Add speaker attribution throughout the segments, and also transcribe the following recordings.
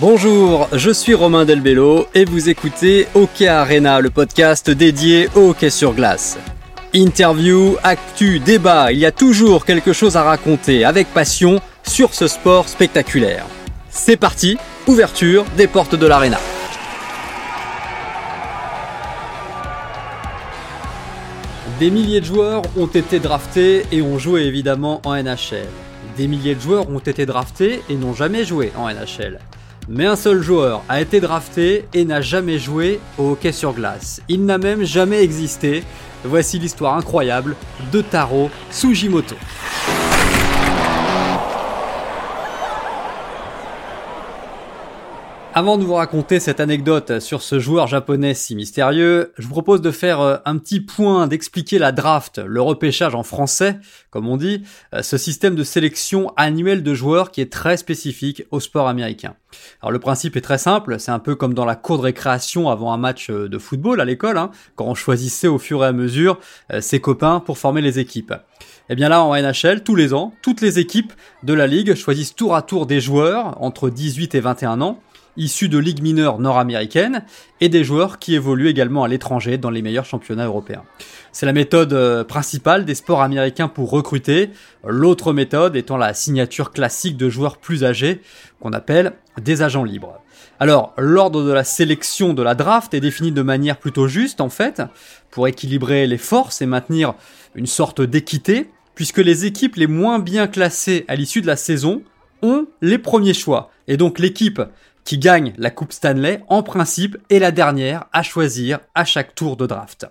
Speaker 1: Bonjour, je suis Romain Delbello et vous écoutez Hockey Arena, le podcast dédié au hockey sur glace. Interview, actu, débat, il y a toujours quelque chose à raconter avec passion sur ce sport spectaculaire. C'est parti, ouverture des portes de l'arena. Des milliers de joueurs ont été draftés et ont joué évidemment en NHL. Des milliers de joueurs ont été draftés et n'ont jamais joué en NHL. Mais un seul joueur a été drafté et n'a jamais joué au hockey sur glace. Il n'a même jamais existé. Voici l'histoire incroyable de Taro Sujimoto. Avant de vous raconter cette anecdote sur ce joueur japonais si mystérieux, je vous propose de faire euh, un petit point, d'expliquer la draft, le repêchage en français, comme on dit, euh, ce système de sélection annuelle de joueurs qui est très spécifique au sport américain. Alors le principe est très simple, c'est un peu comme dans la cour de récréation avant un match euh, de football à l'école, hein, quand on choisissait au fur et à mesure ses copains pour former les équipes. Et eh bien là, en NHL, tous les ans, toutes les équipes de la ligue choisissent tour à tour des joueurs entre 18 et 21 ans, issus de ligues mineures nord-américaines et des joueurs qui évoluent également à l'étranger dans les meilleurs championnats européens. C'est la méthode euh, principale des sports américains pour recruter, l'autre méthode étant la signature classique de joueurs plus âgés qu'on appelle des agents libres. Alors, l'ordre de la sélection de la draft est défini de manière plutôt juste en fait, pour équilibrer les forces et maintenir une sorte d'équité, puisque les équipes les moins bien classées à l'issue de la saison ont les premiers choix. Et donc l'équipe qui gagne la Coupe Stanley, en principe, est la dernière à choisir à chaque tour de draft.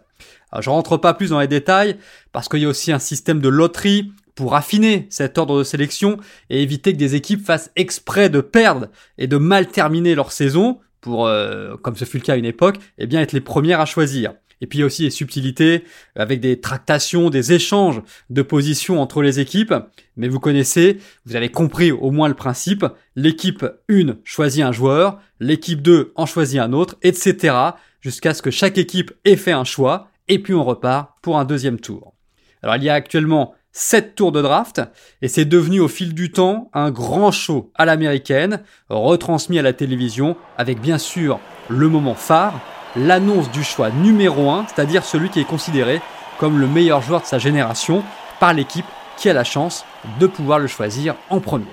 Speaker 1: Je rentre pas plus dans les détails, parce qu'il y a aussi un système de loterie pour affiner cet ordre de sélection et éviter que des équipes fassent exprès de perdre et de mal terminer leur saison pour, euh, comme ce fut le cas à une époque, eh bien être les premières à choisir. Et puis aussi les subtilités avec des tractations, des échanges de positions entre les équipes. Mais vous connaissez, vous avez compris au moins le principe. L'équipe 1 choisit un joueur, l'équipe 2 en choisit un autre, etc. Jusqu'à ce que chaque équipe ait fait un choix. Et puis on repart pour un deuxième tour. Alors il y a actuellement 7 tours de draft et c'est devenu au fil du temps un grand show à l'américaine, retransmis à la télévision avec bien sûr le moment phare, l'annonce du choix numéro 1, c'est-à-dire celui qui est considéré comme le meilleur joueur de sa génération par l'équipe qui a la chance de pouvoir le choisir en premier.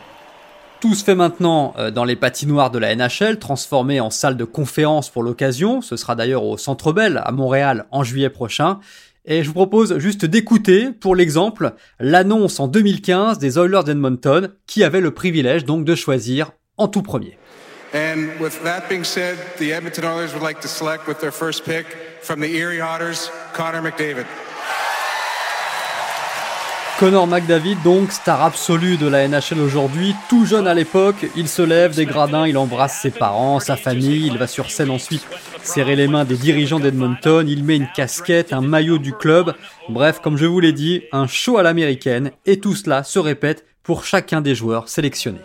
Speaker 1: Tout se fait maintenant euh, dans les patinoires de la NHL, transformées en salle de conférence pour l'occasion. Ce sera d'ailleurs au Centre Bell à Montréal en juillet prochain. Et je vous propose juste d'écouter, pour l'exemple, l'annonce en 2015 des Oilers d'Edmonton, qui avaient le privilège donc de choisir en tout premier. And with that being said, the Edmonton Oilers would like to select with their first pick from the Erie Otters, Connor McDavid. Connor McDavid, donc star absolu de la NHL aujourd'hui, tout jeune à l'époque, il se lève des gradins, il embrasse ses parents, sa famille, il va sur scène ensuite serrer les mains des dirigeants d'Edmonton, il met une casquette, un maillot du club, bref, comme je vous l'ai dit, un show à l'américaine, et tout cela se répète pour chacun des joueurs sélectionnés.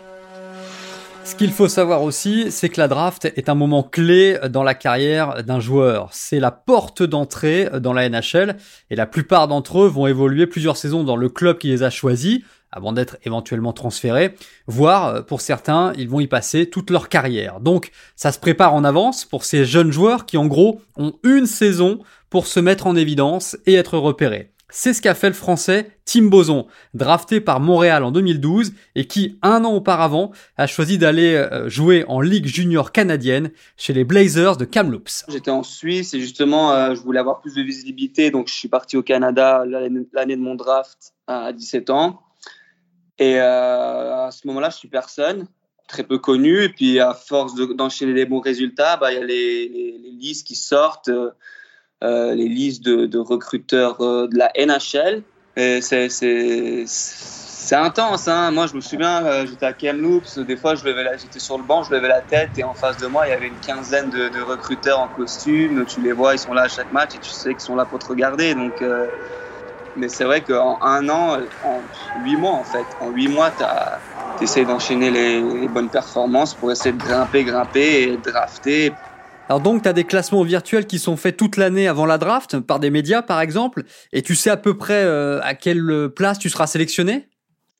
Speaker 1: Ce qu'il faut savoir aussi, c'est que la draft est un moment clé dans la carrière d'un joueur. C'est la porte d'entrée dans la NHL et la plupart d'entre eux vont évoluer plusieurs saisons dans le club qui les a choisis avant d'être éventuellement transférés, voire pour certains, ils vont y passer toute leur carrière. Donc ça se prépare en avance pour ces jeunes joueurs qui en gros ont une saison pour se mettre en évidence et être repérés. C'est ce qu'a fait le français Tim Boson, drafté par Montréal en 2012 et qui, un an auparavant, a choisi d'aller euh, jouer en Ligue junior canadienne chez les Blazers de Kamloops.
Speaker 2: J'étais en Suisse et justement, euh, je voulais avoir plus de visibilité, donc je suis parti au Canada l'année de mon draft à 17 ans. Et euh, à ce moment-là, je suis personne, très peu connu. Et puis, à force d'enchaîner les bons résultats, bah, il y a les, listes qui sortent. Euh, les listes de, recruteurs euh, de la NHL. C'est intense. Hein. Moi, je me souviens, euh, j'étais à Kamloops. Des fois, j'étais sur le banc, je levais la tête et en face de moi, il y avait une quinzaine de, recruteurs en costume. Tu les vois, ils sont là à chaque match et tu sais qu'ils sont là pour te regarder. Donc, mais c'est vrai qu'en un an, en huit mois en fait, en huit mois, tu essaies d'enchaîner les, les, bonnes performances pour essayer de grimper, grimper et drafter.
Speaker 1: Alors donc, tu as des classements virtuels qui sont faits toute l'année avant la draft, par des médias par exemple, et tu sais à peu près euh, à quelle place tu seras sélectionné?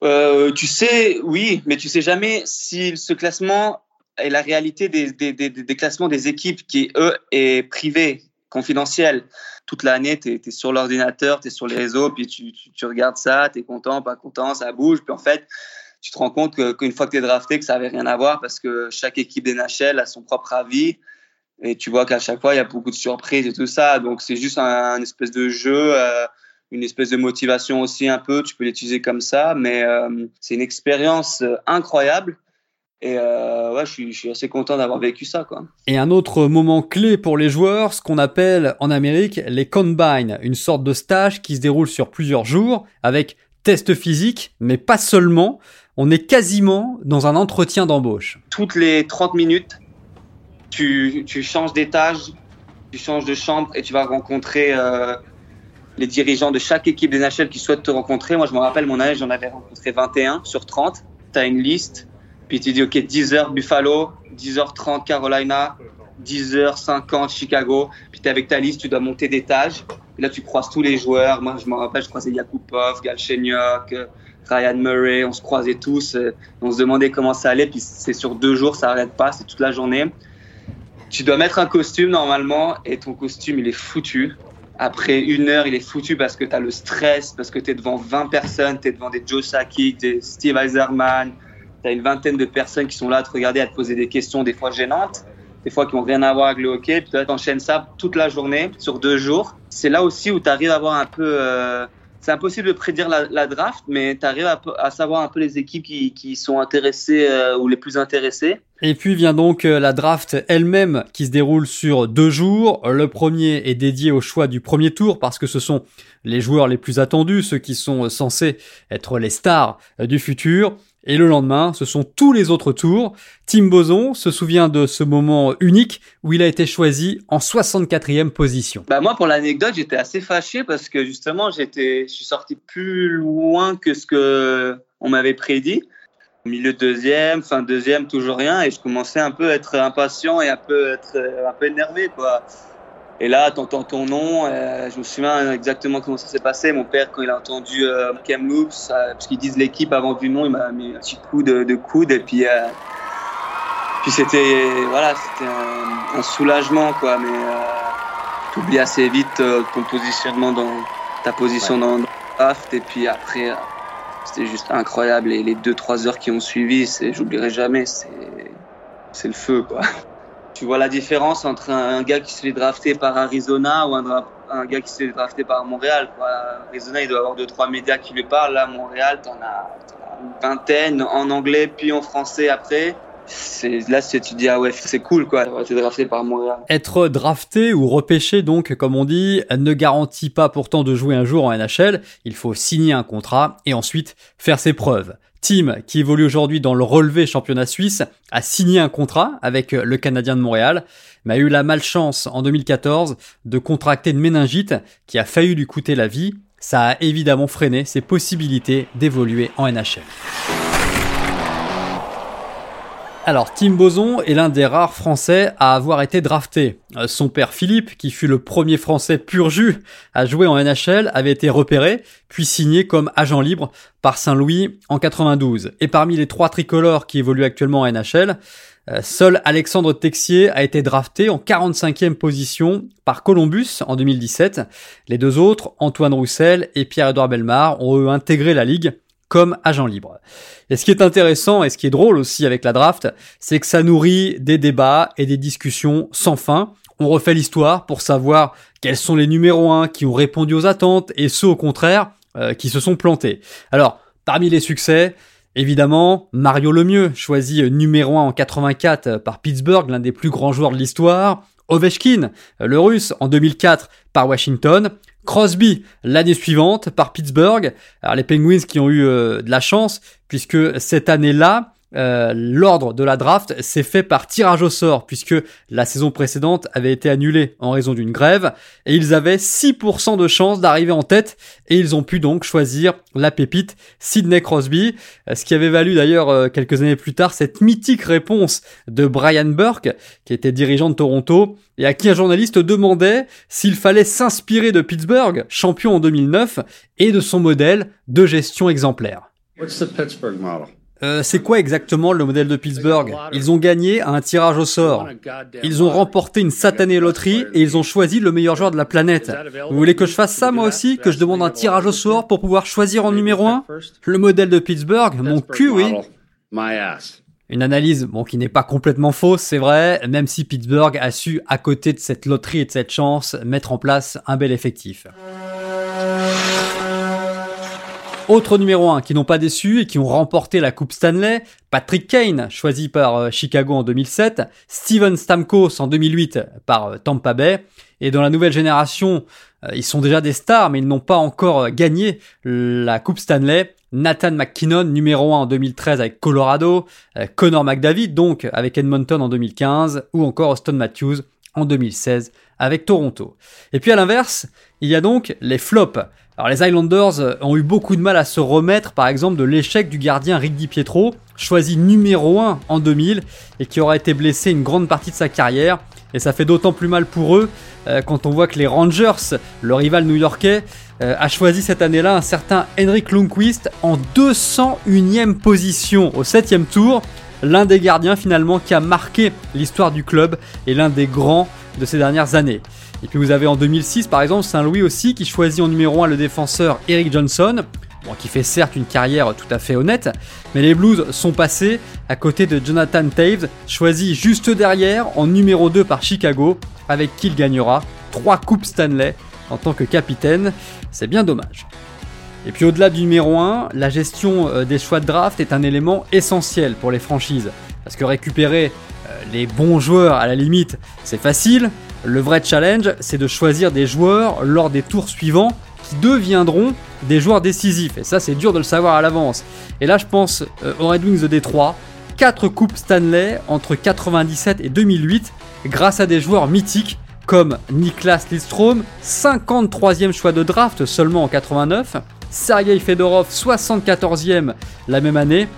Speaker 2: Euh, Tu sais, oui, mais tu sais jamais si ce classement et la réalité des, des, des, des, classements des équipes qui, eux, est privée, confidentielle. Toute l'année, tu es, sur l'ordinateur, tu es sur les réseaux, puis tu, tu, regardes ça, tu es content, pas content, ça bouge. Puis en fait, tu te rends compte qu'une fois que tu es drafté, que ça avait rien à voir parce que chaque équipe des NHL a son propre avis. Et tu vois qu'à chaque fois, il y a beaucoup de surprises et tout ça. Donc, c'est juste un, espèce de jeu, euh, une espèce de motivation aussi un peu. Tu peux l'utiliser comme ça. Mais euh, c'est une expérience euh, incroyable. Et euh, ouais, je suis, je suis, assez content d'avoir vécu ça. Quoi.
Speaker 1: Et un autre moment clé pour les joueurs, ce qu'on appelle en Amérique les combines, une sorte de stage qui se déroule sur plusieurs jours avec test physique, mais pas seulement. On est quasiment dans un entretien d'embauche.
Speaker 2: Toutes les 30 minutes, tu, tu changes d'étage, tu changes de chambre et tu vas rencontrer euh, les dirigeants de chaque équipe des NHL qui souhaitent te rencontrer. Moi, je me rappelle, mon âge, j'en avais rencontré 21 sur 30. Tu as une liste, puis tu dis, OK, 10h Buffalo, 10h30 Carolina, 10h50 Chicago. Puis tu avec ta liste, tu dois monter d'étage. Là, tu croises tous les joueurs. Moi, je me rappelle, je croisais Yakupov, Galchenyuk, Ryan Murray. On se croisait tous. On se demandait comment ça allait. Puis c'est sur deux jours, ça n'arrête pas. C'est toute la journée. Tu dois mettre un costume normalement et ton costume, il est foutu. Après une heure, il est foutu parce que tu as le stress, parce que tu es devant 20 personnes, tu es devant des Joe Sakic, des Steve Eiserman, tu as une vingtaine de personnes qui sont là à te regarder, à te poser des questions des fois gênantes, des fois qui n'ont rien à voir avec le hockey. Puis tu enchaînes ça toute la journée, sur deux jours. C'est là aussi où tu arrives à avoir un peu... Euh, c'est impossible de prédire la, draft, mais tu arrives à, savoir un peu les équipes qui, sont intéressées euh, ou les plus intéressées.
Speaker 1: Et puis vient donc euh, la draft elle-même qui se déroule sur deux jours. Le premier est dédié au choix du premier tour parce que ce sont les joueurs les plus attendus, ceux qui sont censés être les stars du futur. Et le lendemain, ce sont tous les autres tours. Tim Boson se souvient de ce moment unique où il a été choisi en 64e position.
Speaker 2: Bah moi, pour l'anecdote, j'étais assez fâché parce que justement, j'étais, je suis sorti plus loin que ce que on m'avait prédit. Milieu deuxième, fin deuxième, toujours rien, et je commençais un peu à être impatient et un peu être un peu énervé, quoi. Et là, t'entends ton nom. Euh, je me souviens exactement comment ça s'est passé. Mon père, quand il a entendu euh, Kamloops, euh, parce qu'ils disent l'équipe avant du nom, il m'a mis un petit coup de, de coude. Et puis, euh, puis c'était voilà, c'était un, un, soulagement, quoi. Mais euh, tu oublies assez vite euh, ton positionnement dans ta position ouais. dans, dans le draft. Et puis après, c'était juste incroyable. Et les deux trois heures qui ont suivi, c'est, j'oublierai jamais. C'est, c'est le feu, quoi tu vois la différence entre un, gars qui se fait drafter par Arizona ou un, gars qui se fait drafter par Montréal. Arizona, il doit avoir deux, trois médias qui lui parlent. Là, Montréal, t'en as, as une vingtaine en anglais, puis en français après. Là, tu dis, ah ouais, c'est cool, quoi, été drafté par Montréal.
Speaker 1: Être drafté ou repêché, donc, comme on dit, ne garantit pas pourtant de jouer un jour en NHL. Il faut signer un contrat et ensuite faire ses preuves. Tim, qui évolue aujourd'hui dans le relevé championnat suisse, a signé un contrat avec le Canadien de Montréal, mais a eu la malchance en 2014 de contracter une méningite qui a failli lui coûter la vie. Ça a évidemment freiné ses possibilités d'évoluer en NHL. Alors, Tim Boson est l'un des rares Français à avoir été drafté. Son père Philippe, qui fut le premier Français pur jus à jouer en NHL, avait été repéré, puis signé comme agent libre par Saint-Louis en 92. Et parmi les trois tricolores qui évoluent actuellement en NHL, seul Alexandre Texier a été drafté en 45e position par Columbus en 2017. Les deux autres, Antoine Roussel et Pierre-Edouard Belmar, ont eux intégré la ligue comme agent libre. Et ce qui est intéressant et ce qui est drôle aussi avec la draft, c'est que ça nourrit des débats et des discussions sans fin. On refait l'histoire pour savoir quels sont les numéros 1 qui ont répondu aux attentes et ceux au contraire euh, qui se sont plantés. Alors, parmi les succès, Évidemment, Mario Lemieux, choisi numéro 1 en 84 par Pittsburgh, l'un des plus grands joueurs de l'histoire. Ovechkin, le russe, en 2004 par Washington. Crosby l'année suivante par Pittsburgh. Alors les Penguins qui ont eu euh, de la chance puisque cette année-là, euh, l'ordre de la draft s'est fait par tirage au sort puisque la saison précédente avait été annulée en raison d'une grève et ils avaient 6% de chance d'arriver en tête et ils ont pu donc choisir la pépite Sidney Crosby, ce qui avait valu d'ailleurs euh, quelques années plus tard cette mythique réponse de Brian Burke qui était dirigeant de Toronto et à qui un journaliste demandait s'il fallait s'inspirer de Pittsburgh, champion en 2009, et de son modèle de gestion exemplaire.
Speaker 3: What's the Pittsburgh model?
Speaker 1: Euh, c'est quoi exactement le modèle de Pittsburgh? Ils ont gagné un tirage au sort. Ils ont remporté une satanée loterie et ils ont choisi le meilleur joueur de la planète. Vous voulez que je fasse ça moi aussi? Que je demande un tirage au sort pour pouvoir choisir en numéro 1 Le modèle de Pittsburgh Mon cul, oui. Une analyse, bon, qui n'est pas complètement fausse, c'est vrai, même si Pittsburgh a su, à côté de cette loterie et de cette chance, mettre en place un bel effectif. Autre numéro 1 qui n'ont pas déçu et qui ont remporté la Coupe Stanley, Patrick Kane, choisi par euh, Chicago en 2007, Steven Stamkos en 2008 par euh, Tampa Bay, et dans la nouvelle génération, euh, ils sont déjà des stars, mais ils n'ont pas encore gagné la Coupe Stanley. Nathan McKinnon, numéro 1 en 2013 avec Colorado, Connor McDavid donc avec Edmonton en 2015, ou encore Austin Matthews en 2016 avec Toronto. Et puis à l'inverse, il y a donc les flops. Alors les Islanders euh, ont eu beaucoup de mal à se remettre par exemple de l'échec du gardien Rick DiPietro, choisi numéro 1 en 2000 et qui aura été blessé une grande partie de sa carrière. Et ça fait d'autant plus mal pour eux euh, quand on voit que les Rangers, le rival new-yorkais, euh, a choisi cette année-là un certain Henrik Lundqvist en 201e position au 7 tour. L'un des gardiens finalement qui a marqué l'histoire du club et l'un des grands de ces dernières années. Et puis vous avez en 2006 par exemple Saint-Louis aussi qui choisit en numéro 1 le défenseur Eric Johnson, qui fait certes une carrière tout à fait honnête, mais les Blues sont passés à côté de Jonathan Taves, choisi juste derrière en numéro 2 par Chicago, avec qui il gagnera 3 Coupes Stanley en tant que capitaine. C'est bien dommage. Et puis au-delà du numéro 1, la gestion euh, des choix de draft est un élément essentiel pour les franchises. Parce que récupérer euh, les bons joueurs à la limite, c'est facile, le vrai challenge, c'est de choisir des joueurs lors des tours suivants qui deviendront des joueurs décisifs. Et ça, c'est dur de le savoir à l'avance. Et là, je pense euh, aux Red Wings de Détroit. 4 coupes Stanley entre 97 et 2008 grâce à des joueurs mythiques comme Niklas Lidstrom, 53e choix de draft seulement en 89, Sergei Fedorov, 74e la même année,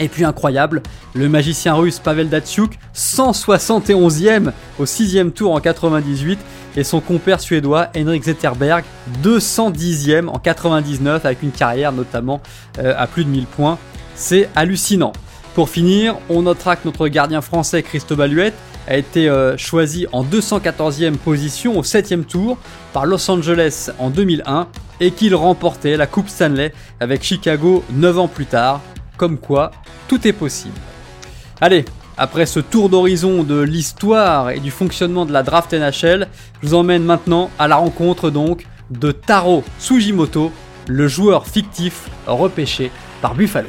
Speaker 1: et puis incroyable, le magicien russe Pavel Datsuk, 171e au 6e tour en 98, et son compère suédois Henrik Zetterberg, 210e en 99 avec une carrière notamment euh, à plus de 1000 points. C'est hallucinant. Pour finir, on notera que notre gardien français Christophe Huette a été euh, choisi en 214e position au 7e tour par Los Angeles en 2001 et qu'il remportait la Coupe Stanley avec Chicago 9 ans plus tard comme quoi tout est possible. Allez, après ce tour d'horizon de l'histoire et du fonctionnement de la draft NHL, je vous emmène maintenant à la rencontre donc de Taro Sujimoto, le joueur fictif repêché par Buffalo.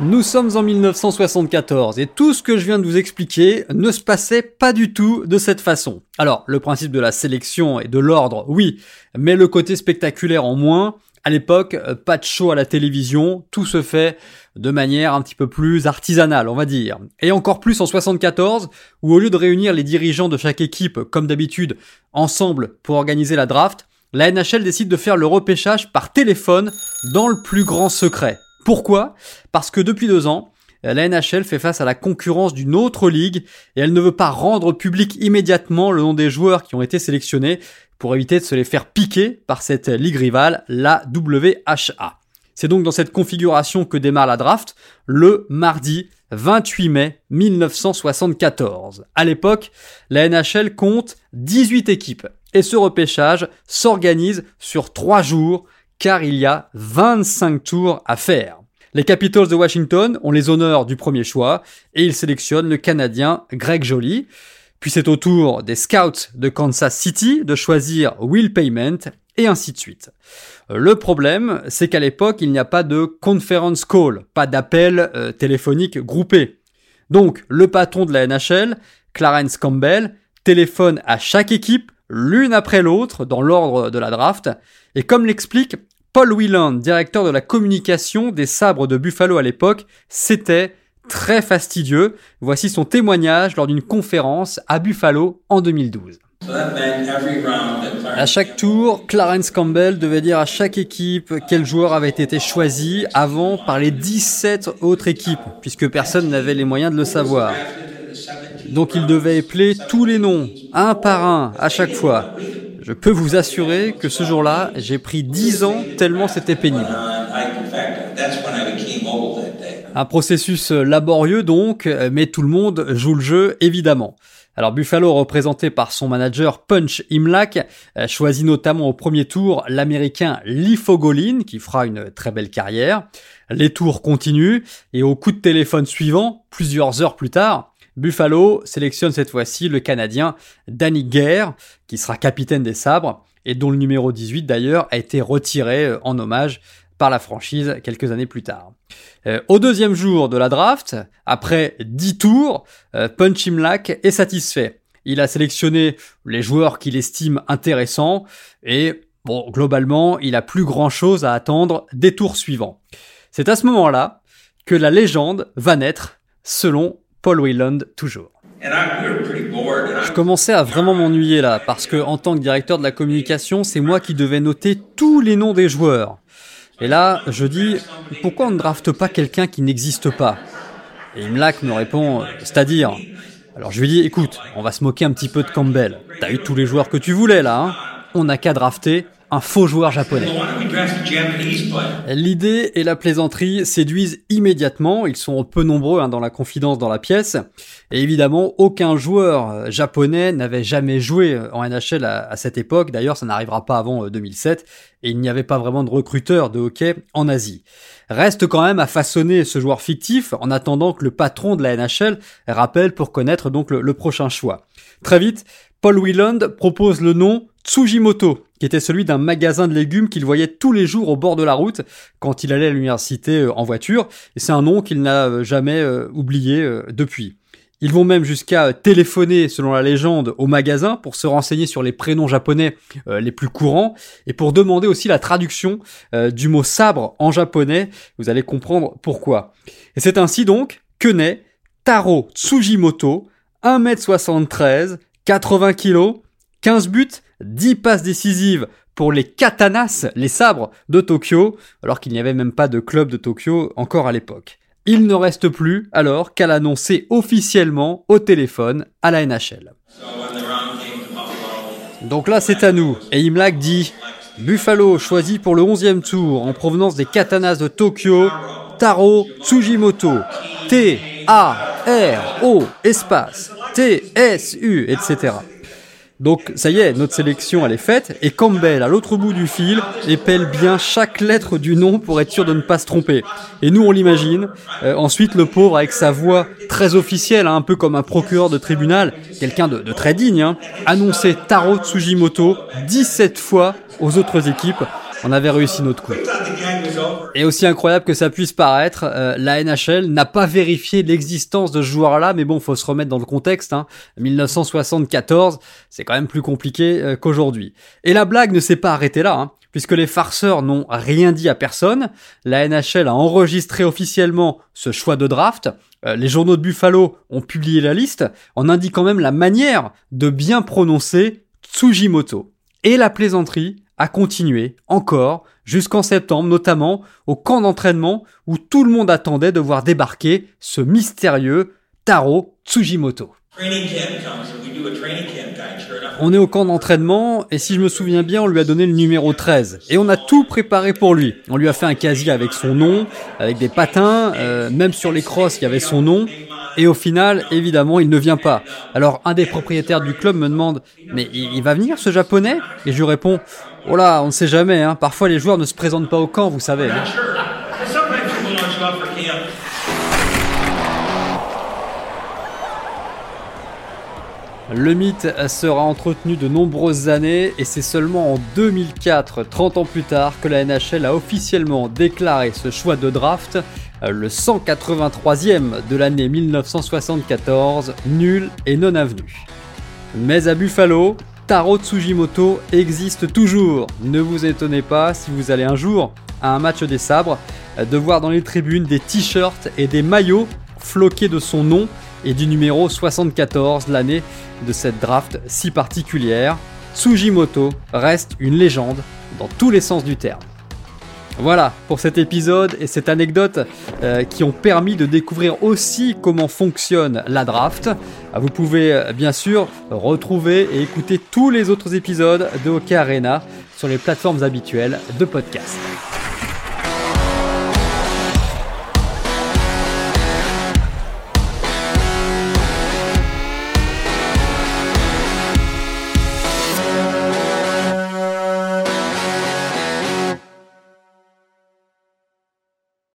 Speaker 1: Nous sommes en 1974 et tout ce que je viens de vous expliquer ne se passait pas du tout de cette façon. Alors, le principe de la sélection et de l'ordre, oui, mais le côté spectaculaire en moins, à l'époque, euh, pas de show à la télévision, tout se fait de manière un petit peu plus artisanale, on va dire. Et encore plus en 74, où au lieu de réunir les dirigeants de chaque équipe, comme d'habitude, ensemble pour organiser la draft, la NHL décide de faire le repêchage par téléphone dans le plus grand secret. Pourquoi? Parce que depuis deux ans, la NHL fait face à la concurrence d'une autre ligue et elle ne veut pas rendre public immédiatement le nom des joueurs qui ont été sélectionnés pour éviter de se les faire piquer par cette ligue rivale, la WHA. C'est donc dans cette configuration que démarre la draft, le mardi 28 mai 1974. À l'époque, la NHL compte 18 équipes et ce repêchage s'organise sur 3 jours car il y a 25 tours à faire. Les Capitals de Washington ont les honneurs du premier choix et ils sélectionnent le Canadien Greg Joly. Puis c'est au tour des scouts de Kansas City de choisir Will Payment et ainsi de suite. Le problème, c'est qu'à l'époque, il n'y a pas de conference call, pas d'appel euh, téléphonique groupé. Donc, le patron de la NHL, Clarence Campbell, téléphone à chaque équipe, l'une après l'autre, dans l'ordre de la draft, et comme l'explique Paul Whelan, directeur de la communication des sabres de Buffalo à l'époque, c'était très fastidieux. Voici son témoignage lors d'une conférence à Buffalo en 2012. À chaque tour, Clarence Campbell devait dire à chaque équipe quel joueur avait été choisi avant par les 17 autres équipes, puisque personne n'avait les moyens de le savoir. Donc il devait épeler tous les noms, un par un, à chaque fois. Je peux vous assurer que ce jour-là, j'ai pris 10 ans tellement c'était pénible. Un processus laborieux donc, mais tout le monde joue le jeu évidemment. Alors Buffalo, représenté par son manager Punch Imlach, euh, choisit notamment au premier tour l'américain Lee Fogolin, qui fera une très belle carrière. Les tours continuent, et au coup de téléphone suivant, plusieurs heures plus tard, Buffalo sélectionne cette fois-ci le Canadien Danny Gare, qui sera capitaine des sabres, et dont le numéro 18 d'ailleurs a été retiré euh, en hommage par la franchise quelques années plus tard. Euh, au deuxième jour de la draft, après 10 tours, euh, Punch est satisfait. Il a sélectionné les joueurs qu'il estime intéressants et bon, globalement, il a plus grand chose à attendre des tours suivants. C'est à ce moment-là que la légende va naître, selon Paul Whelan toujours. Je commençais à vraiment m'ennuyer là, parce que en tant que directeur de la communication, c'est moi qui devais noter tous les noms des joueurs. Et là, je dis, pourquoi on ne drafte pas quelqu'un qui n'existe pas? Et Imlach me répond, c'est-à-dire Alors je lui dis, écoute, on va se moquer un petit peu de Campbell. T'as eu tous les joueurs que tu voulais là, hein. On n'a qu'à drafter un faux joueur japonais. L'idée et la plaisanterie séduisent immédiatement, ils sont peu nombreux hein, dans la confidence dans la pièce, et évidemment aucun joueur euh, japonais n'avait jamais joué euh, en NHL à, cette époque, d'ailleurs ça n'arrivera pas avant 2007, euh, et il n'y avait pas vraiment de recruteurs de hockey en Asie. Reste quand même à façonner ce joueur fictif en attendant que le patron de la NHL rappelle pour connaître donc le, le prochain choix. Très vite, Paul Wheeland propose le nom Tsujimoto, qui était celui d'un magasin de légumes qu'il voyait tous les jours au bord de la route quand il allait à l'université euh, en voiture, et c'est un nom qu'il n'a euh, jamais euh, oublié depuis. Ils vont même jusqu'à téléphoner, selon la légende, au magasin pour se renseigner sur les prénoms japonais les plus courants et pour demander aussi la traduction du mot sabre en japonais. Vous allez comprendre pourquoi. Et c'est ainsi donc que naît Taro Tsujimoto, 1m73, 80 kg, 15 buts 10 passes décisives pour les katanas, les sabres de Tokyo, alors qu'il n'y avait même pas de club de Tokyo encore à l'époque. Il ne reste plus alors qu'à l'annoncer officiellement au téléphone à la NHL. Donc là c'est à nous, et Imlach dit Buffalo choisi pour le 11e tour en provenance des katanas de Tokyo, Taro Tsujimoto, T-A-R-O, espace, T-S-U, etc. Donc ça y est, notre sélection elle est faite et Campbell à l'autre bout du fil épelle bien chaque lettre du nom pour être sûr de ne pas se tromper. Et nous on l'imagine. Euh, ensuite le pauvre avec sa voix très officielle, hein, un peu comme un procureur de tribunal, quelqu'un de, très digne, hein, annonçait Taro Tsujimoto 17 fois aux autres équipes. On avait réussi notre coup. Et aussi incroyable que ça puisse paraître, euh, la NHL n'a pas vérifié l'existence de ce joueur-là, mais bon, faut se remettre dans le contexte. Hein. 1974, c'est quand même plus compliqué euh, qu'aujourd'hui. Et la blague ne s'est pas arrêtée là, hein, puisque les farceurs n'ont rien dit à personne. La NHL a enregistré officiellement ce choix de draft. Euh, les journaux de Buffalo ont publié la liste en indiquant même la manière de bien prononcer Tsujimoto. Et la plaisanterie a continué encore jusqu'en septembre, notamment au camp d'entraînement où tout le monde attendait de voir débarquer ce mystérieux Taro Tsujimoto. On est au camp d'entraînement et si je me souviens bien, on lui a donné le numéro 13 et on a tout préparé pour lui. On lui a fait un casier avec son nom, avec des patins, euh, même sur les crosses il y avait son nom et au final, évidemment, il ne vient pas. Alors un des propriétaires du club me demande "Mais il va venir ce japonais? Et je lui réponds Oh on ne sait jamais. Hein. Parfois, les joueurs ne se présentent pas au camp, vous savez. Hein. Le mythe sera entretenu de nombreuses années et c'est seulement en 2004, 30 ans plus tard, que la NHL a officiellement déclaré ce choix de draft, le 183e de l'année 1974, nul et non avenu. Mais à Buffalo, Taro Tsujimoto existe toujours. Ne vous étonnez pas si vous allez un jour à un match des sabres de voir dans les tribunes des t-shirts et des maillots floqués de son nom et du numéro 74, l'année de cette draft si particulière. Tsujimoto reste une légende dans tous les sens du terme. Voilà pour cet épisode et cette anecdote euh, qui ont permis de découvrir aussi comment fonctionne la draft. Ah, vous pouvez euh, bien sûr retrouver et écouter tous les autres épisodes de Hockey Arena sur les plateformes habituelles de podcast.